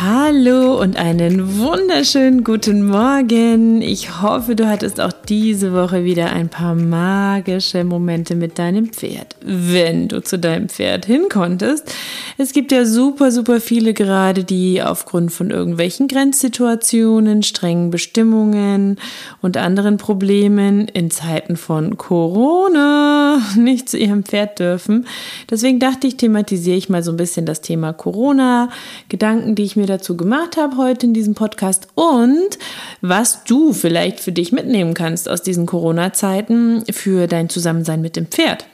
Hallo und einen wunderschönen guten Morgen. Ich hoffe, du hattest auch diese Woche wieder ein paar magische Momente mit deinem Pferd, wenn du zu deinem Pferd hinkonntest. Es gibt ja super, super viele gerade, die aufgrund von irgendwelchen Grenzsituationen, strengen Bestimmungen und anderen Problemen in Zeiten von Corona nicht zu ihrem Pferd dürfen. Deswegen dachte ich, thematisiere ich mal so ein bisschen das Thema Corona, Gedanken, die ich mir dazu gemacht habe heute in diesem Podcast und was du vielleicht für dich mitnehmen kannst aus diesen Corona-Zeiten für dein Zusammensein mit dem Pferd.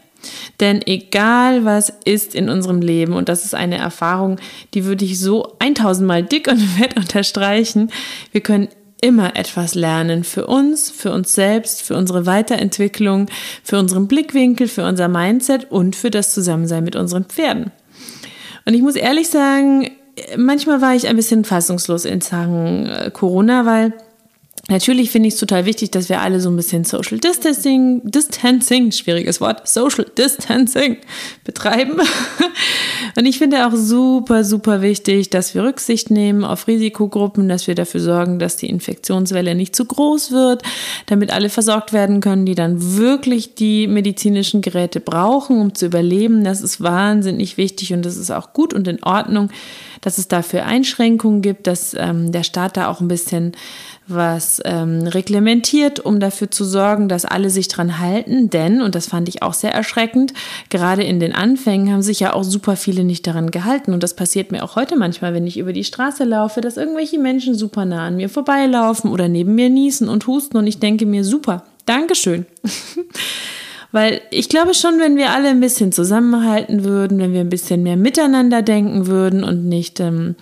Denn egal was ist in unserem Leben, und das ist eine Erfahrung, die würde ich so 1000 Mal dick und fett unterstreichen, wir können immer etwas lernen für uns, für uns selbst, für unsere Weiterentwicklung, für unseren Blickwinkel, für unser Mindset und für das Zusammensein mit unseren Pferden. Und ich muss ehrlich sagen, manchmal war ich ein bisschen fassungslos in Sachen äh, Corona, weil Natürlich finde ich es total wichtig, dass wir alle so ein bisschen Social Distancing, Distancing, schwieriges Wort, Social Distancing betreiben. Und ich finde auch super, super wichtig, dass wir Rücksicht nehmen auf Risikogruppen, dass wir dafür sorgen, dass die Infektionswelle nicht zu groß wird, damit alle versorgt werden können, die dann wirklich die medizinischen Geräte brauchen, um zu überleben. Das ist wahnsinnig wichtig und das ist auch gut und in Ordnung, dass es dafür Einschränkungen gibt, dass ähm, der Staat da auch ein bisschen was ähm, reglementiert, um dafür zu sorgen, dass alle sich dran halten. Denn, und das fand ich auch sehr erschreckend, gerade in den Anfängen haben sich ja auch super viele nicht daran gehalten. Und das passiert mir auch heute manchmal, wenn ich über die Straße laufe, dass irgendwelche Menschen super nah an mir vorbeilaufen oder neben mir niesen und husten. Und ich denke mir, super, Dankeschön. Weil ich glaube schon, wenn wir alle ein bisschen zusammenhalten würden, wenn wir ein bisschen mehr miteinander denken würden und nicht ähm,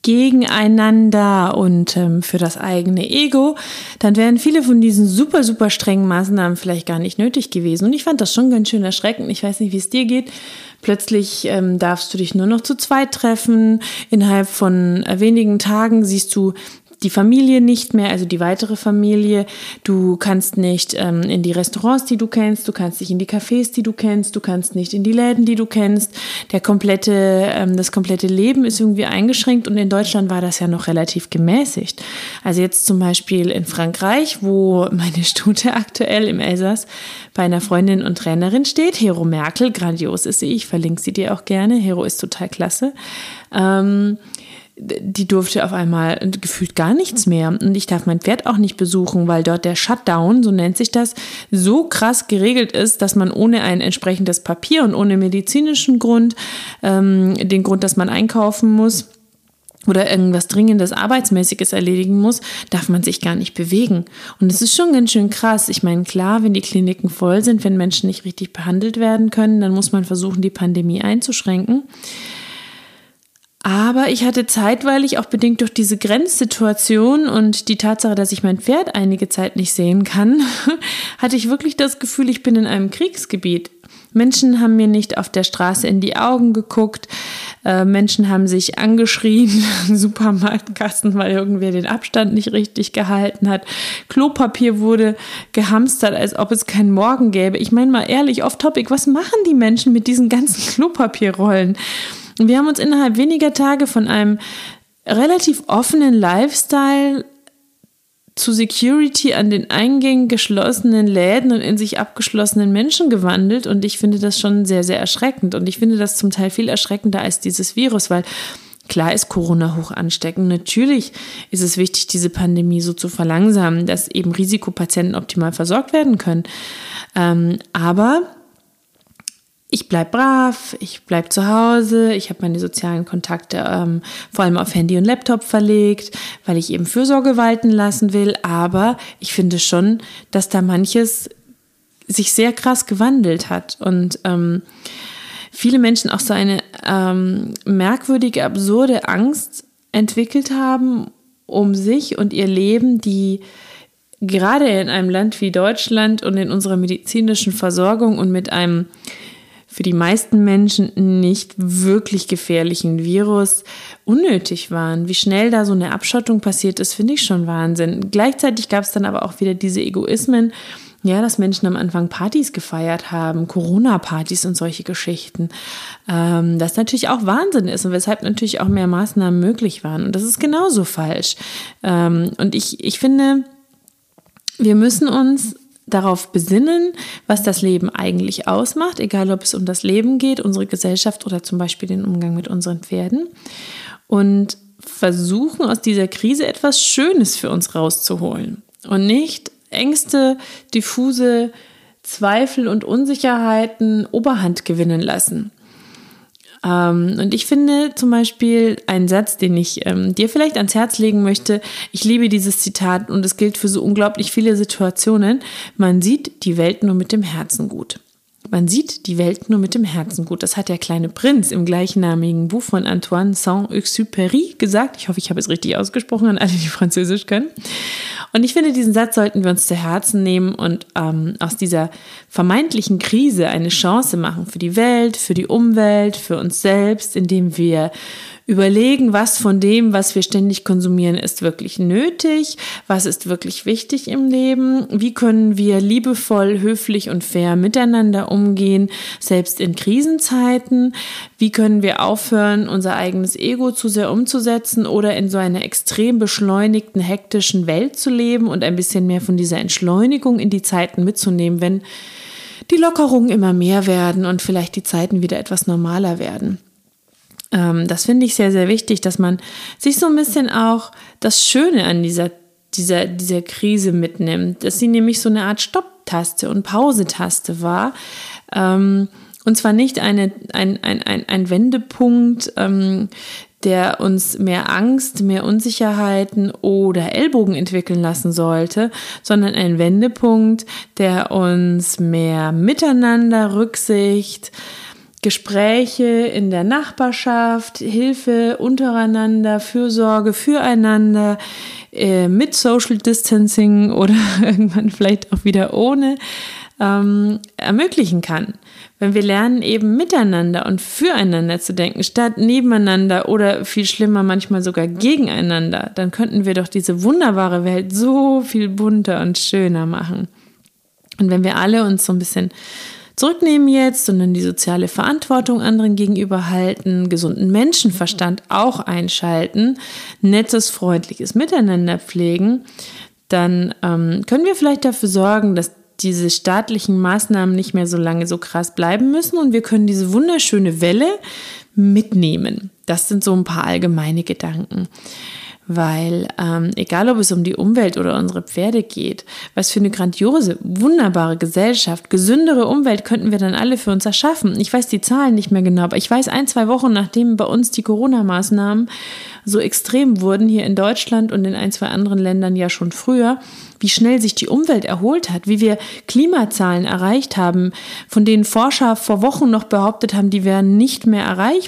gegeneinander und ähm, für das eigene Ego, dann wären viele von diesen super, super strengen Maßnahmen vielleicht gar nicht nötig gewesen. Und ich fand das schon ganz schön erschreckend. Ich weiß nicht, wie es dir geht. Plötzlich ähm, darfst du dich nur noch zu zweit treffen. Innerhalb von äh, wenigen Tagen siehst du die Familie nicht mehr, also die weitere Familie. Du kannst nicht ähm, in die Restaurants, die du kennst, du kannst nicht in die Cafés, die du kennst, du kannst nicht in die Läden, die du kennst. Der komplette, ähm, das komplette Leben ist irgendwie eingeschränkt und in Deutschland war das ja noch relativ gemäßigt. Also jetzt zum Beispiel in Frankreich, wo meine Stute aktuell im Elsass bei einer Freundin und Trainerin steht, Hero Merkel, grandios ist sie, ich verlinke sie dir auch gerne, Hero ist total klasse. Ähm, die durfte auf einmal gefühlt gar nichts mehr. Und ich darf mein Pferd auch nicht besuchen, weil dort der Shutdown, so nennt sich das, so krass geregelt ist, dass man ohne ein entsprechendes Papier und ohne medizinischen Grund, ähm, den Grund, dass man einkaufen muss, oder irgendwas Dringendes, Arbeitsmäßiges erledigen muss, darf man sich gar nicht bewegen. Und es ist schon ganz schön krass. Ich meine, klar, wenn die Kliniken voll sind, wenn Menschen nicht richtig behandelt werden können, dann muss man versuchen, die Pandemie einzuschränken. Aber ich hatte zeitweilig auch bedingt durch diese Grenzsituation und die Tatsache, dass ich mein Pferd einige Zeit nicht sehen kann, hatte ich wirklich das Gefühl, ich bin in einem Kriegsgebiet. Menschen haben mir nicht auf der Straße in die Augen geguckt. Äh, Menschen haben sich angeschrien, Supermarktkasten, weil irgendwer den Abstand nicht richtig gehalten hat. Klopapier wurde gehamstert, als ob es keinen Morgen gäbe. Ich meine mal ehrlich, off topic, was machen die Menschen mit diesen ganzen Klopapierrollen? Wir haben uns innerhalb weniger Tage von einem relativ offenen Lifestyle zu Security an den Eingängen geschlossenen Läden und in sich abgeschlossenen Menschen gewandelt und ich finde das schon sehr, sehr erschreckend und ich finde das zum Teil viel erschreckender als dieses Virus, weil Klar ist Corona hoch ansteckend. Natürlich ist es wichtig, diese Pandemie so zu verlangsamen, dass eben Risikopatienten optimal versorgt werden können. Ähm, aber ich bleibe brav, ich bleibe zu Hause, ich habe meine sozialen Kontakte ähm, vor allem auf Handy und Laptop verlegt, weil ich eben Fürsorge walten lassen will. Aber ich finde schon, dass da manches sich sehr krass gewandelt hat und ähm, viele Menschen auch so eine ähm, merkwürdige, absurde Angst entwickelt haben um sich und ihr Leben, die gerade in einem Land wie Deutschland und in unserer medizinischen Versorgung und mit einem für die meisten Menschen nicht wirklich gefährlichen Virus unnötig waren. Wie schnell da so eine Abschottung passiert ist, finde ich schon Wahnsinn. Gleichzeitig gab es dann aber auch wieder diese Egoismen, ja, dass Menschen am Anfang Partys gefeiert haben, Corona-Partys und solche Geschichten. Ähm, das natürlich auch Wahnsinn ist und weshalb natürlich auch mehr Maßnahmen möglich waren. Und das ist genauso falsch. Ähm, und ich, ich finde, wir müssen uns darauf besinnen, was das Leben eigentlich ausmacht, egal ob es um das Leben geht, unsere Gesellschaft oder zum Beispiel den Umgang mit unseren Pferden. Und versuchen aus dieser Krise etwas Schönes für uns rauszuholen und nicht Ängste, diffuse Zweifel und Unsicherheiten Oberhand gewinnen lassen. Ähm, und ich finde zum Beispiel einen Satz, den ich ähm, dir vielleicht ans Herz legen möchte. Ich liebe dieses Zitat und es gilt für so unglaublich viele Situationen. Man sieht die Welt nur mit dem Herzen gut. Man sieht die Welt nur mit dem Herzen gut. Das hat der kleine Prinz im gleichnamigen Buch von Antoine Saint-Exupéry gesagt. Ich hoffe, ich habe es richtig ausgesprochen an alle, die Französisch können. Und ich finde, diesen Satz sollten wir uns zu Herzen nehmen und ähm, aus dieser vermeintlichen Krise eine Chance machen für die Welt, für die Umwelt, für uns selbst, indem wir überlegen, was von dem, was wir ständig konsumieren, ist wirklich nötig, was ist wirklich wichtig im Leben, wie können wir liebevoll, höflich und fair miteinander umgehen, selbst in Krisenzeiten, wie können wir aufhören, unser eigenes Ego zu sehr umzusetzen oder in so einer extrem beschleunigten, hektischen Welt zu leben und ein bisschen mehr von dieser Entschleunigung in die Zeiten mitzunehmen, wenn die Lockerungen immer mehr werden und vielleicht die Zeiten wieder etwas normaler werden. Ähm, das finde ich sehr, sehr wichtig, dass man sich so ein bisschen auch das Schöne an dieser, dieser, dieser Krise mitnimmt, dass sie nämlich so eine Art Stopptaste und Pausetaste war. Ähm, und zwar nicht eine, ein, ein, ein, ein Wendepunkt, ähm, der uns mehr Angst, mehr Unsicherheiten oder Ellbogen entwickeln lassen sollte, sondern ein Wendepunkt, der uns mehr Miteinander, Rücksicht, Gespräche in der Nachbarschaft, Hilfe untereinander, Fürsorge füreinander, äh, mit Social Distancing oder irgendwann vielleicht auch wieder ohne, ähm, ermöglichen kann. Wenn wir lernen, eben miteinander und füreinander zu denken, statt nebeneinander oder viel schlimmer, manchmal sogar gegeneinander, dann könnten wir doch diese wunderbare Welt so viel bunter und schöner machen. Und wenn wir alle uns so ein bisschen zurücknehmen jetzt, sondern die soziale Verantwortung anderen gegenüber halten, gesunden Menschenverstand auch einschalten, nettes, freundliches Miteinander pflegen, dann ähm, können wir vielleicht dafür sorgen, dass diese staatlichen Maßnahmen nicht mehr so lange so krass bleiben müssen und wir können diese wunderschöne Welle mitnehmen. Das sind so ein paar allgemeine Gedanken weil ähm, egal ob es um die Umwelt oder unsere Pferde geht, was für eine grandiose, wunderbare Gesellschaft, gesündere Umwelt könnten wir dann alle für uns erschaffen. Ich weiß die Zahlen nicht mehr genau, aber ich weiß ein, zwei Wochen nachdem bei uns die Corona-Maßnahmen so extrem wurden, hier in Deutschland und in ein, zwei anderen Ländern ja schon früher, wie schnell sich die Umwelt erholt hat, wie wir Klimazahlen erreicht haben, von denen Forscher vor Wochen noch behauptet haben, die wären nicht mehr erreichbar,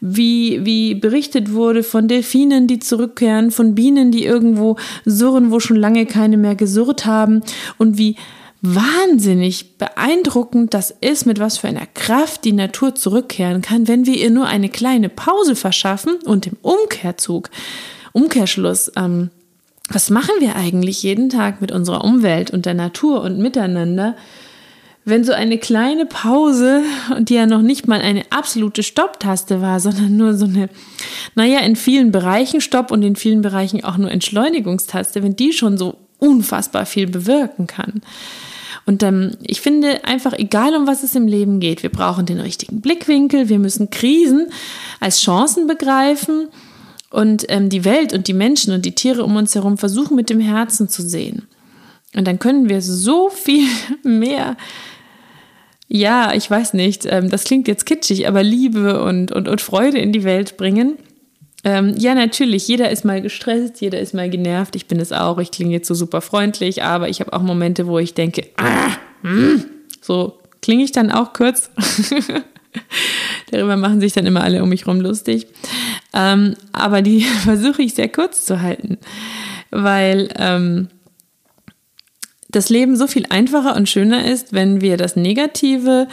wie, wie berichtet wurde von Delfinen, die zurückkehren, von Bienen, die irgendwo surren, wo schon lange keine mehr gesurrt haben und wie wahnsinnig beeindruckend das ist, mit was für einer Kraft die Natur zurückkehren kann, wenn wir ihr nur eine kleine Pause verschaffen und im Umkehrzug, Umkehrschluss, ähm, was machen wir eigentlich jeden Tag mit unserer Umwelt und der Natur und miteinander, wenn so eine kleine Pause, die ja noch nicht mal eine absolute Stopptaste war, sondern nur so eine, naja, in vielen Bereichen Stopp und in vielen Bereichen auch nur Entschleunigungstaste, wenn die schon so unfassbar viel bewirken kann. Und ähm, ich finde einfach, egal um was es im Leben geht, wir brauchen den richtigen Blickwinkel, wir müssen Krisen als Chancen begreifen und ähm, die Welt und die Menschen und die Tiere um uns herum versuchen mit dem Herzen zu sehen. Und dann können wir so viel mehr ja, ich weiß nicht, ähm, das klingt jetzt kitschig, aber Liebe und, und, und Freude in die Welt bringen. Ähm, ja, natürlich, jeder ist mal gestresst, jeder ist mal genervt. Ich bin es auch. Ich klinge jetzt so super freundlich, aber ich habe auch Momente, wo ich denke, ah, hm, so klinge ich dann auch kurz. Darüber machen sich dann immer alle um mich rum lustig. Ähm, aber die versuche ich sehr kurz zu halten, weil ähm, das Leben so viel einfacher und schöner ist, wenn wir das Negative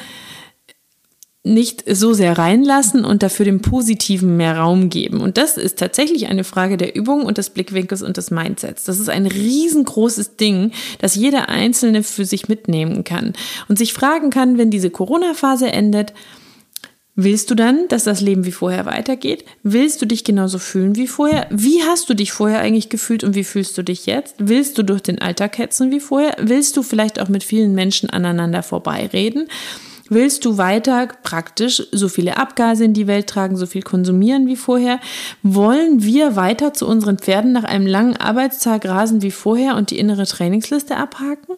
nicht so sehr reinlassen und dafür dem Positiven mehr Raum geben. Und das ist tatsächlich eine Frage der Übung und des Blickwinkels und des Mindsets. Das ist ein riesengroßes Ding, das jeder Einzelne für sich mitnehmen kann und sich fragen kann, wenn diese Corona-Phase endet, Willst du dann, dass das Leben wie vorher weitergeht? Willst du dich genauso fühlen wie vorher? Wie hast du dich vorher eigentlich gefühlt und wie fühlst du dich jetzt? Willst du durch den Alltag hetzen wie vorher? Willst du vielleicht auch mit vielen Menschen aneinander vorbeireden? Willst du weiter praktisch so viele Abgase in die Welt tragen, so viel konsumieren wie vorher? Wollen wir weiter zu unseren Pferden nach einem langen Arbeitstag rasen wie vorher und die innere Trainingsliste abhaken?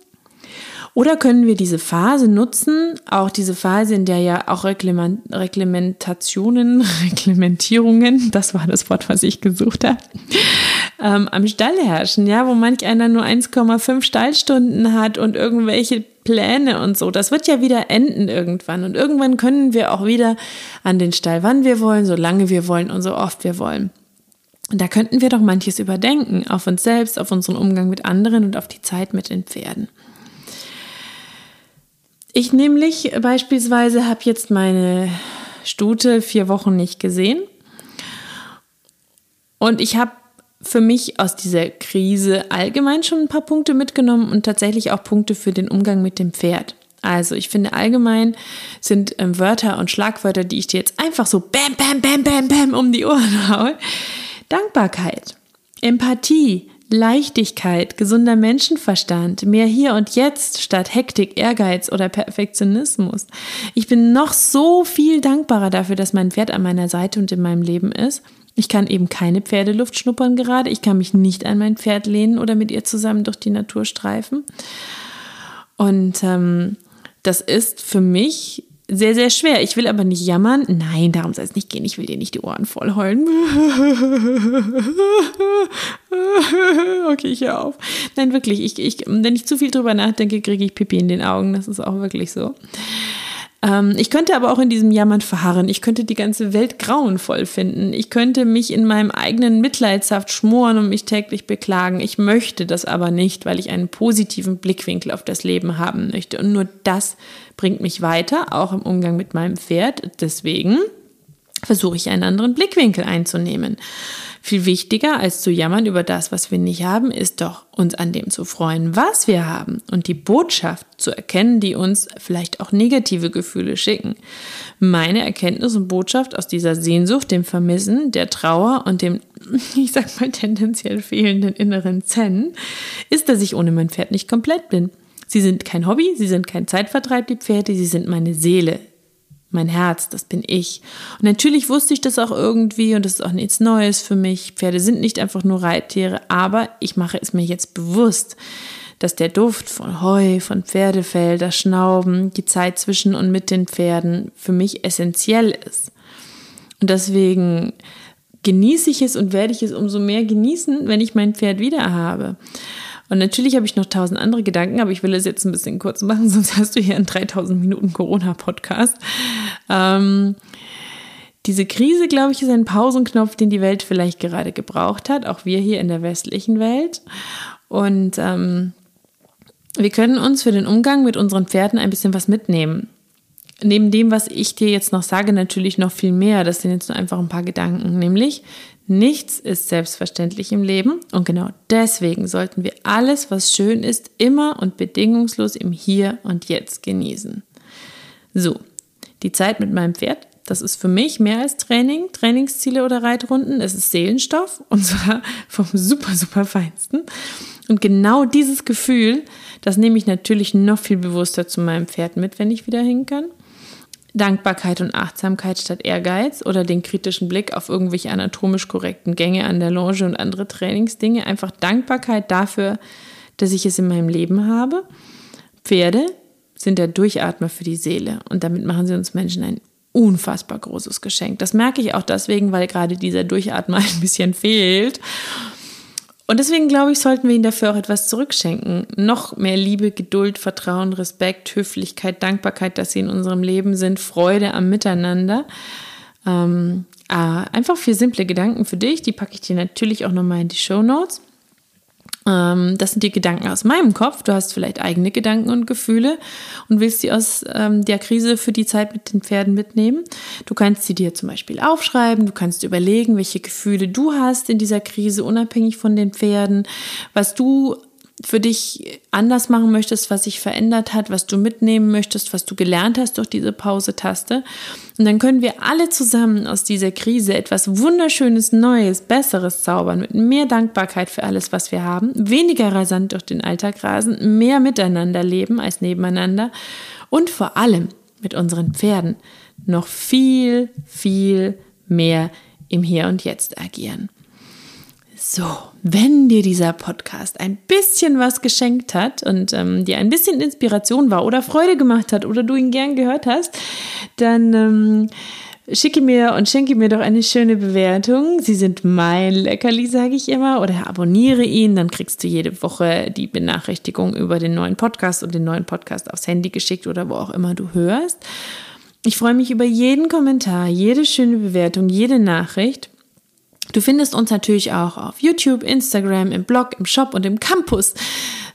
Oder können wir diese Phase nutzen, auch diese Phase, in der ja auch Reglementationen, Reglementierungen, das war das Wort, was ich gesucht habe, ähm, am Stall herrschen, ja, wo manch einer nur 1,5 Stallstunden hat und irgendwelche Pläne und so. Das wird ja wieder enden irgendwann. Und irgendwann können wir auch wieder an den Stall, wann wir wollen, so lange wir wollen und so oft wir wollen. Und da könnten wir doch manches überdenken, auf uns selbst, auf unseren Umgang mit anderen und auf die Zeit mit den Pferden. Ich nämlich beispielsweise habe jetzt meine Stute vier Wochen nicht gesehen. Und ich habe für mich aus dieser Krise allgemein schon ein paar Punkte mitgenommen und tatsächlich auch Punkte für den Umgang mit dem Pferd. Also ich finde allgemein sind ähm, Wörter und Schlagwörter, die ich dir jetzt einfach so bam, bam, bam, bam, bam um die Ohren haue. Dankbarkeit, Empathie, Leichtigkeit, gesunder Menschenverstand, mehr hier und jetzt statt Hektik, Ehrgeiz oder Perfektionismus. Ich bin noch so viel dankbarer dafür, dass mein Pferd an meiner Seite und in meinem Leben ist. Ich kann eben keine Pferdeluft schnuppern gerade. Ich kann mich nicht an mein Pferd lehnen oder mit ihr zusammen durch die Natur streifen. Und ähm, das ist für mich sehr, sehr schwer. Ich will aber nicht jammern. Nein, darum soll es nicht gehen. Ich will dir nicht die Ohren voll heulen. okay, ich höre auf. Nein, wirklich. Ich, ich, wenn ich zu viel drüber nachdenke, kriege ich Pipi in den Augen. Das ist auch wirklich so. Ähm, ich könnte aber auch in diesem Jammern verharren. Ich könnte die ganze Welt grauenvoll finden. Ich könnte mich in meinem eigenen Mitleidshaft schmoren und mich täglich beklagen. Ich möchte das aber nicht, weil ich einen positiven Blickwinkel auf das Leben haben möchte. Und nur das bringt mich weiter, auch im Umgang mit meinem Pferd. Deswegen versuche ich einen anderen Blickwinkel einzunehmen. Viel wichtiger als zu jammern über das, was wir nicht haben, ist doch, uns an dem zu freuen, was wir haben und die Botschaft zu erkennen, die uns vielleicht auch negative Gefühle schicken. Meine Erkenntnis und Botschaft aus dieser Sehnsucht, dem Vermissen, der Trauer und dem, ich sag mal, tendenziell fehlenden inneren Zen, ist, dass ich ohne mein Pferd nicht komplett bin. Sie sind kein Hobby, sie sind kein Zeitvertreib, die Pferde, sie sind meine Seele, mein Herz, das bin ich. Und natürlich wusste ich das auch irgendwie und das ist auch nichts Neues für mich. Pferde sind nicht einfach nur Reittiere, aber ich mache es mir jetzt bewusst, dass der Duft von Heu, von Pferdefell, das Schnauben, die Zeit zwischen und mit den Pferden für mich essentiell ist. Und deswegen genieße ich es und werde ich es umso mehr genießen, wenn ich mein Pferd wieder habe. Und natürlich habe ich noch tausend andere Gedanken, aber ich will es jetzt ein bisschen kurz machen, sonst hast du hier einen 3000 Minuten Corona-Podcast. Ähm, diese Krise, glaube ich, ist ein Pausenknopf, den die Welt vielleicht gerade gebraucht hat, auch wir hier in der westlichen Welt. Und ähm, wir können uns für den Umgang mit unseren Pferden ein bisschen was mitnehmen. Neben dem, was ich dir jetzt noch sage, natürlich noch viel mehr. Das sind jetzt nur einfach ein paar Gedanken. Nämlich, Nichts ist selbstverständlich im Leben und genau deswegen sollten wir alles, was schön ist, immer und bedingungslos im Hier und Jetzt genießen. So, die Zeit mit meinem Pferd, das ist für mich mehr als Training, Trainingsziele oder Reitrunden. Es ist Seelenstoff und zwar vom super, super feinsten. Und genau dieses Gefühl, das nehme ich natürlich noch viel bewusster zu meinem Pferd mit, wenn ich wieder hin kann. Dankbarkeit und Achtsamkeit statt Ehrgeiz oder den kritischen Blick auf irgendwelche anatomisch korrekten Gänge an der Longe und andere Trainingsdinge. Einfach Dankbarkeit dafür, dass ich es in meinem Leben habe. Pferde sind der Durchatmer für die Seele und damit machen sie uns Menschen ein unfassbar großes Geschenk. Das merke ich auch deswegen, weil gerade dieser Durchatmer ein bisschen fehlt. Und deswegen glaube ich, sollten wir ihnen dafür auch etwas zurückschenken. Noch mehr Liebe, Geduld, Vertrauen, Respekt, Höflichkeit, Dankbarkeit, dass sie in unserem Leben sind, Freude am Miteinander. Ähm, ah, einfach vier simple Gedanken für dich. Die packe ich dir natürlich auch nochmal in die Show Notes. Ähm, das sind die Gedanken aus meinem Kopf. Du hast vielleicht eigene Gedanken und Gefühle und willst sie aus ähm, der Krise für die Zeit mit den Pferden mitnehmen. Du kannst sie dir zum Beispiel aufschreiben. Du kannst überlegen, welche Gefühle du hast in dieser Krise, unabhängig von den Pferden, was du für dich anders machen möchtest, was sich verändert hat, was du mitnehmen möchtest, was du gelernt hast durch diese Pause-Taste. Und dann können wir alle zusammen aus dieser Krise etwas Wunderschönes, Neues, Besseres zaubern, mit mehr Dankbarkeit für alles, was wir haben, weniger rasant durch den Alltag rasen, mehr miteinander leben als nebeneinander und vor allem mit unseren Pferden noch viel, viel mehr im Hier und Jetzt agieren. So, wenn dir dieser Podcast ein bisschen was geschenkt hat und ähm, dir ein bisschen Inspiration war oder Freude gemacht hat oder du ihn gern gehört hast, dann ähm, schicke mir und schenke mir doch eine schöne Bewertung. Sie sind mein Leckerli, sage ich immer, oder abonniere ihn, dann kriegst du jede Woche die Benachrichtigung über den neuen Podcast und den neuen Podcast aufs Handy geschickt oder wo auch immer du hörst. Ich freue mich über jeden Kommentar, jede schöne Bewertung, jede Nachricht. Du findest uns natürlich auch auf YouTube, Instagram, im Blog, im Shop und im Campus.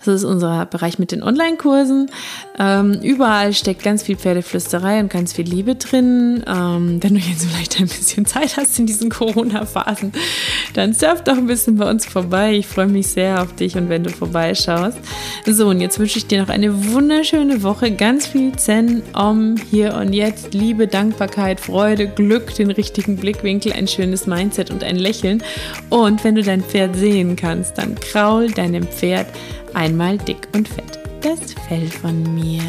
Das ist unser Bereich mit den Online-Kursen. Ähm, überall steckt ganz viel Pferdeflüsterei und ganz viel Liebe drin. Ähm, wenn du jetzt vielleicht ein bisschen Zeit hast in diesen Corona-Phasen, dann surf doch ein bisschen bei uns vorbei. Ich freue mich sehr auf dich und wenn du vorbeischaust. So, und jetzt wünsche ich dir noch eine wunderschöne Woche. Ganz viel Zen, Om, hier und jetzt. Liebe, Dankbarkeit, Freude, Glück, den richtigen Blickwinkel, ein schönes Mindset und ein Lächeln. Und wenn du dein Pferd sehen kannst, dann kraul deinem Pferd einmal dick und fett das Fell von mir.